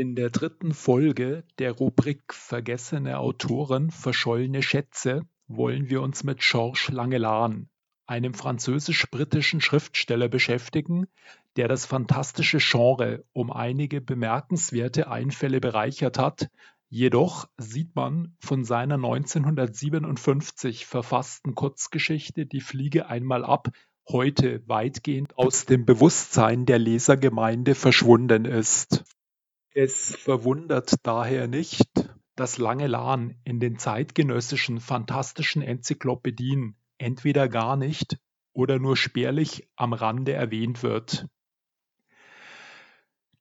In der dritten Folge der Rubrik Vergessene Autoren, verschollene Schätze wollen wir uns mit Georges Langelaan, einem französisch-britischen Schriftsteller beschäftigen, der das fantastische Genre um einige bemerkenswerte Einfälle bereichert hat, jedoch sieht man von seiner 1957 verfassten Kurzgeschichte Die Fliege einmal ab heute weitgehend aus dem Bewusstsein der Lesergemeinde verschwunden ist. Es verwundert daher nicht, dass Langelaan in den zeitgenössischen fantastischen Enzyklopädien entweder gar nicht oder nur spärlich am Rande erwähnt wird.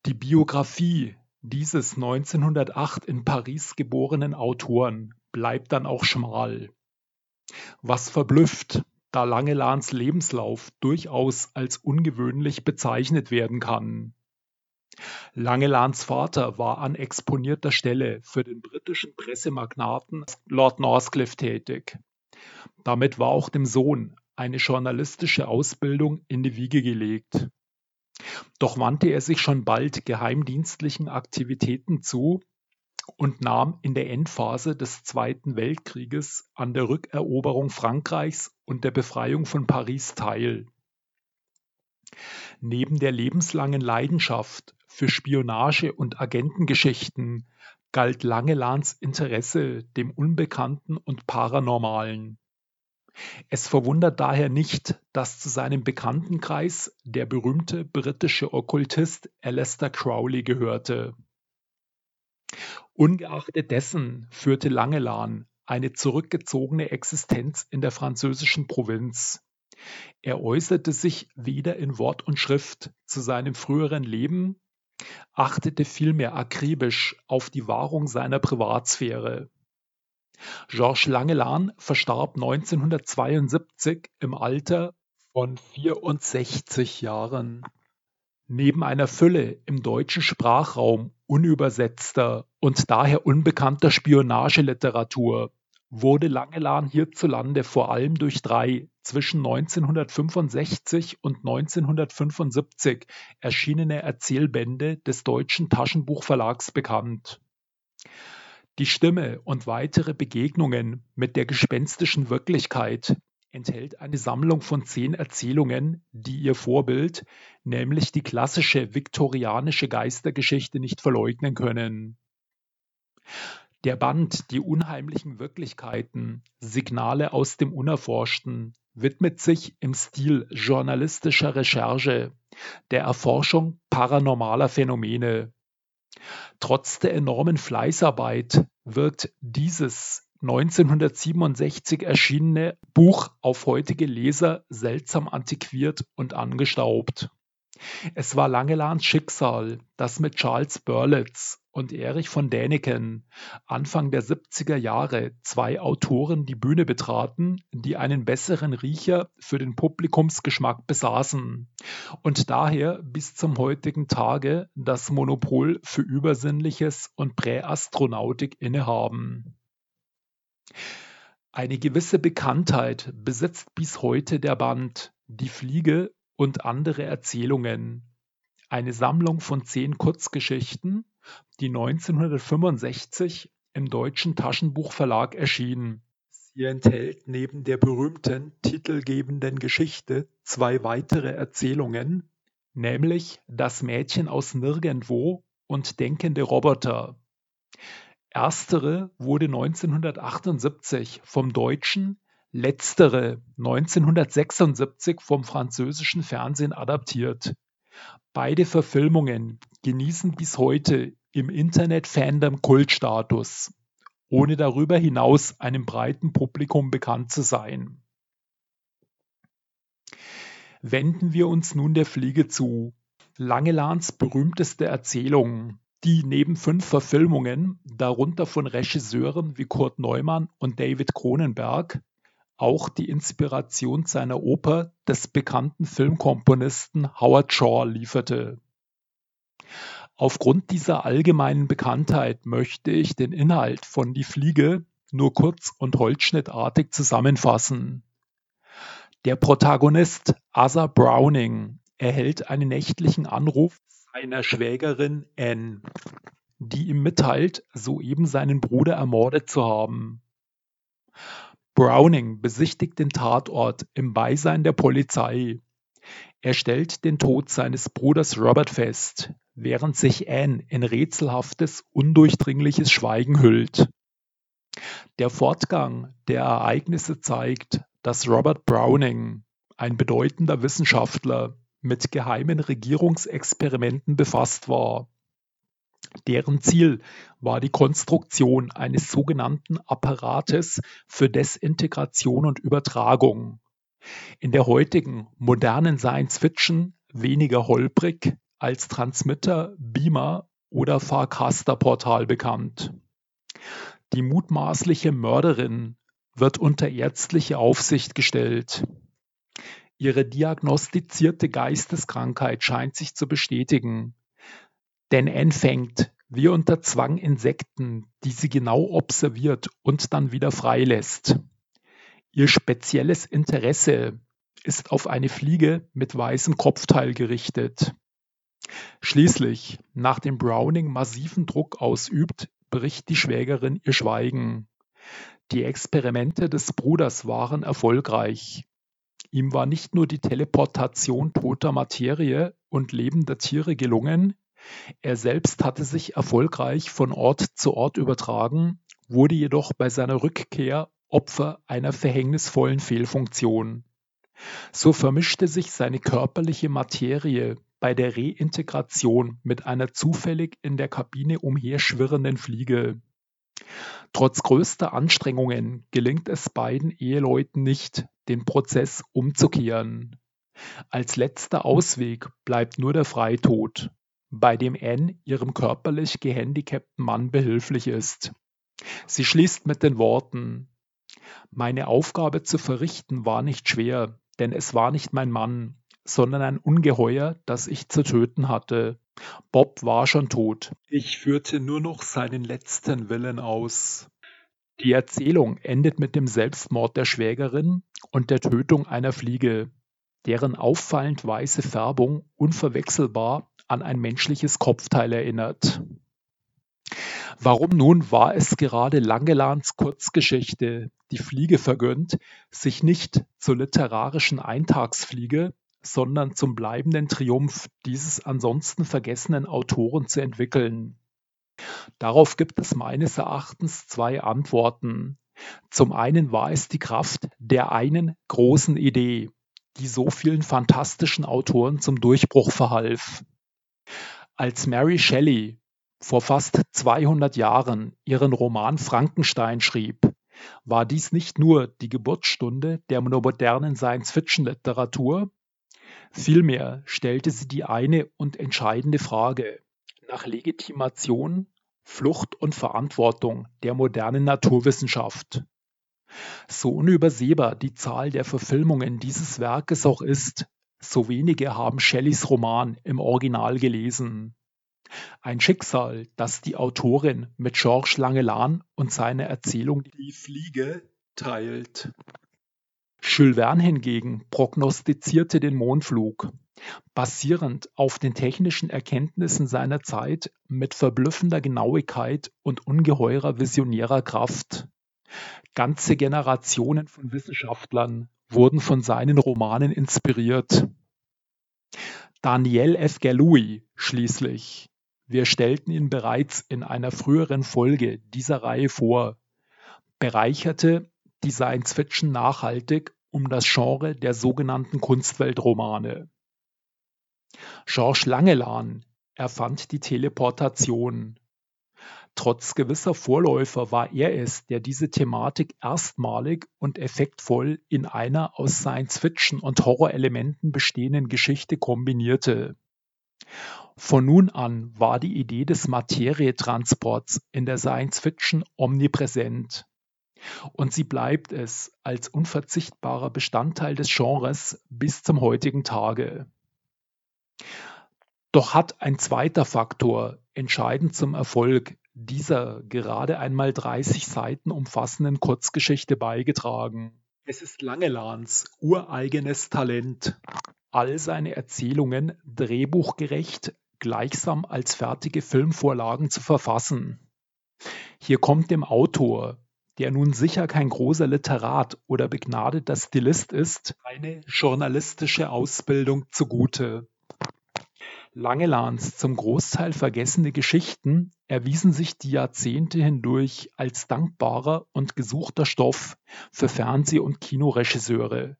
Die Biografie dieses 1908 in Paris geborenen Autoren bleibt dann auch schmal. Was verblüfft, da Langelans Lebenslauf durchaus als ungewöhnlich bezeichnet werden kann. Langelans Vater war an exponierter Stelle für den britischen Pressemagnaten Lord Northcliffe tätig. Damit war auch dem Sohn eine journalistische Ausbildung in die Wiege gelegt. Doch wandte er sich schon bald geheimdienstlichen Aktivitäten zu und nahm in der Endphase des Zweiten Weltkrieges an der Rückeroberung Frankreichs und der Befreiung von Paris teil. Neben der lebenslangen Leidenschaft für Spionage und Agentengeschichten galt Langelans Interesse dem Unbekannten und Paranormalen. Es verwundert daher nicht, dass zu seinem Bekanntenkreis der berühmte britische Okkultist Aleister Crowley gehörte. Ungeachtet dessen führte Langelan eine zurückgezogene Existenz in der französischen Provinz. Er äußerte sich weder in Wort und Schrift zu seinem früheren Leben, achtete vielmehr akribisch auf die Wahrung seiner Privatsphäre. Georges Langelaan verstarb 1972 im Alter von 64 Jahren. Neben einer Fülle im deutschen Sprachraum unübersetzter und daher unbekannter Spionageliteratur wurde Langelaan hierzulande vor allem durch drei zwischen 1965 und 1975 erschienene Erzählbände des Deutschen Taschenbuchverlags bekannt. Die Stimme und weitere Begegnungen mit der gespenstischen Wirklichkeit enthält eine Sammlung von zehn Erzählungen, die ihr Vorbild, nämlich die klassische viktorianische Geistergeschichte, nicht verleugnen können. Der Band Die unheimlichen Wirklichkeiten, Signale aus dem Unerforschten widmet sich im Stil journalistischer Recherche der Erforschung paranormaler Phänomene. Trotz der enormen Fleißarbeit wird dieses 1967 erschienene Buch auf heutige Leser seltsam antiquiert und angestaubt. Es war Langelans Schicksal, dass mit Charles Berlitz und Erich von Däniken Anfang der 70er Jahre zwei Autoren die Bühne betraten, die einen besseren Riecher für den Publikumsgeschmack besaßen und daher bis zum heutigen Tage das Monopol für Übersinnliches und Präastronautik innehaben. Eine gewisse Bekanntheit besitzt bis heute der Band Die Fliege und andere Erzählungen. eine Sammlung von zehn Kurzgeschichten, die 1965 im Deutschen Taschenbuchverlag erschien. Sie enthält neben der berühmten titelgebenden Geschichte zwei weitere Erzählungen, nämlich Das Mädchen aus Nirgendwo und Denkende Roboter. Erstere wurde 1978 vom deutschen, letztere 1976 vom französischen Fernsehen adaptiert. Beide Verfilmungen genießen bis heute im Internet-Fandom Kultstatus, ohne darüber hinaus einem breiten Publikum bekannt zu sein. Wenden wir uns nun der Fliege zu. Langelans berühmteste Erzählung, die neben fünf Verfilmungen, darunter von Regisseuren wie Kurt Neumann und David Cronenberg, auch die Inspiration seiner Oper des bekannten Filmkomponisten Howard Shaw lieferte. Aufgrund dieser allgemeinen Bekanntheit möchte ich den Inhalt von Die Fliege nur kurz und holzschnittartig zusammenfassen. Der Protagonist Asa Browning erhält einen nächtlichen Anruf seiner Schwägerin Anne, die ihm mitteilt, soeben seinen Bruder ermordet zu haben. Browning besichtigt den Tatort im Beisein der Polizei. Er stellt den Tod seines Bruders Robert fest, während sich Anne in rätselhaftes, undurchdringliches Schweigen hüllt. Der Fortgang der Ereignisse zeigt, dass Robert Browning, ein bedeutender Wissenschaftler, mit geheimen Regierungsexperimenten befasst war Deren Ziel war die Konstruktion eines sogenannten Apparates für Desintegration und Übertragung. In der heutigen modernen Science-Fiction weniger holprig als Transmitter, Beamer oder Farcaster-Portal bekannt. Die mutmaßliche Mörderin wird unter ärztliche Aufsicht gestellt. Ihre diagnostizierte Geisteskrankheit scheint sich zu bestätigen. Denn Anne fängt, wie unter Zwang Insekten, die sie genau observiert und dann wieder freilässt. Ihr spezielles Interesse ist auf eine Fliege mit weißem Kopfteil gerichtet. Schließlich, nachdem Browning massiven Druck ausübt, bricht die Schwägerin ihr Schweigen. Die Experimente des Bruders waren erfolgreich. Ihm war nicht nur die Teleportation toter Materie und lebender Tiere gelungen, er selbst hatte sich erfolgreich von Ort zu Ort übertragen, wurde jedoch bei seiner Rückkehr Opfer einer verhängnisvollen Fehlfunktion. So vermischte sich seine körperliche Materie bei der Reintegration mit einer zufällig in der Kabine umherschwirrenden Fliege. Trotz größter Anstrengungen gelingt es beiden Eheleuten nicht, den Prozess umzukehren. Als letzter Ausweg bleibt nur der Freitod bei dem Anne ihrem körperlich gehandicapten Mann behilflich ist. Sie schließt mit den Worten Meine Aufgabe zu verrichten war nicht schwer, denn es war nicht mein Mann, sondern ein Ungeheuer, das ich zu töten hatte. Bob war schon tot. Ich führte nur noch seinen letzten Willen aus. Die Erzählung endet mit dem Selbstmord der Schwägerin und der Tötung einer Fliege, deren auffallend weiße Färbung unverwechselbar an ein menschliches Kopfteil erinnert. Warum nun war es gerade Langelans Kurzgeschichte Die Fliege vergönnt, sich nicht zur literarischen Eintagsfliege, sondern zum bleibenden Triumph dieses ansonsten vergessenen Autoren zu entwickeln? Darauf gibt es meines Erachtens zwei Antworten. Zum einen war es die Kraft der einen großen Idee, die so vielen fantastischen Autoren zum Durchbruch verhalf. Als Mary Shelley vor fast 200 Jahren ihren Roman Frankenstein schrieb, war dies nicht nur die Geburtsstunde der modernen Science-Fiction-Literatur, vielmehr stellte sie die eine und entscheidende Frage nach Legitimation, Flucht und Verantwortung der modernen Naturwissenschaft. So unübersehbar die Zahl der Verfilmungen dieses Werkes auch ist, so wenige haben Shelleys Roman im Original gelesen. Ein Schicksal, das die Autorin mit Georges Langelan und seiner Erzählung Die Fliege teilt. Jules Verne hingegen prognostizierte den Mondflug, basierend auf den technischen Erkenntnissen seiner Zeit mit verblüffender Genauigkeit und ungeheurer visionärer Kraft. Ganze Generationen von Wissenschaftlern wurden von seinen Romanen inspiriert. Daniel F. Galouis schließlich. Wir stellten ihn bereits in einer früheren Folge dieser Reihe vor, bereicherte die Science Fiction nachhaltig um das Genre der sogenannten Kunstweltromane. Georges Langelaan erfand die Teleportation. Trotz gewisser Vorläufer war er es, der diese Thematik erstmalig und effektvoll in einer aus Science-Fiction und Horrorelementen bestehenden Geschichte kombinierte. Von nun an war die Idee des Materietransports in der Science-Fiction omnipräsent. Und sie bleibt es als unverzichtbarer Bestandteil des Genres bis zum heutigen Tage. Doch hat ein zweiter Faktor entscheidend zum Erfolg dieser gerade einmal 30 Seiten umfassenden Kurzgeschichte beigetragen. Es ist Langelans ureigenes Talent, all seine Erzählungen drehbuchgerecht gleichsam als fertige Filmvorlagen zu verfassen. Hier kommt dem Autor, der nun sicher kein großer Literat oder begnadeter Stilist ist, eine journalistische Ausbildung zugute. Langelans zum Großteil vergessene Geschichten erwiesen sich die Jahrzehnte hindurch als dankbarer und gesuchter Stoff für Fernseh- und Kinoregisseure.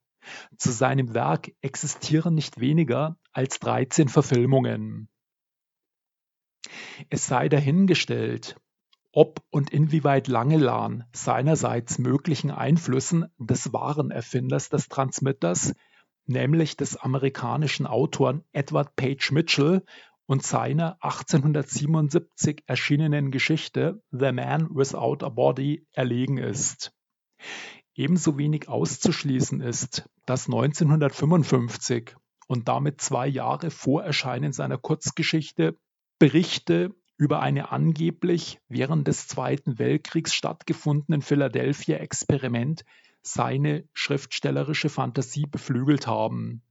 Zu seinem Werk existieren nicht weniger als 13 Verfilmungen. Es sei dahingestellt, ob und inwieweit Langelan seinerseits möglichen Einflüssen des wahren Erfinders des Transmitters nämlich des amerikanischen Autoren Edward Page Mitchell und seiner 1877 erschienenen Geschichte The Man Without a Body erlegen ist. Ebenso wenig auszuschließen ist, dass 1955 und damit zwei Jahre vor Erscheinen seiner Kurzgeschichte Berichte über eine angeblich während des Zweiten Weltkriegs stattgefundenen Philadelphia-Experiment seine schriftstellerische Fantasie beflügelt haben.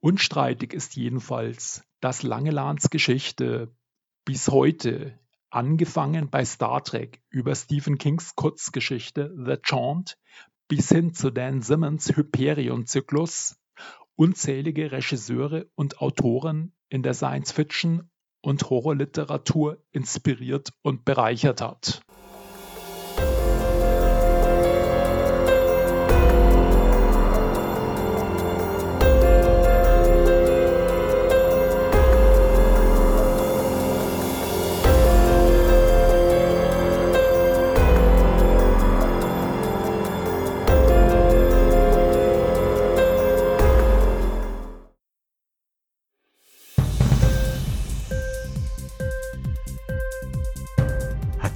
Unstreitig ist jedenfalls, dass Langelans Geschichte bis heute, angefangen bei Star Trek über Stephen Kings Kurzgeschichte The Chaunt bis hin zu Dan Simmons Hyperion-Zyklus, unzählige Regisseure und Autoren in der Science-Fiction und Horrorliteratur inspiriert und bereichert. Hat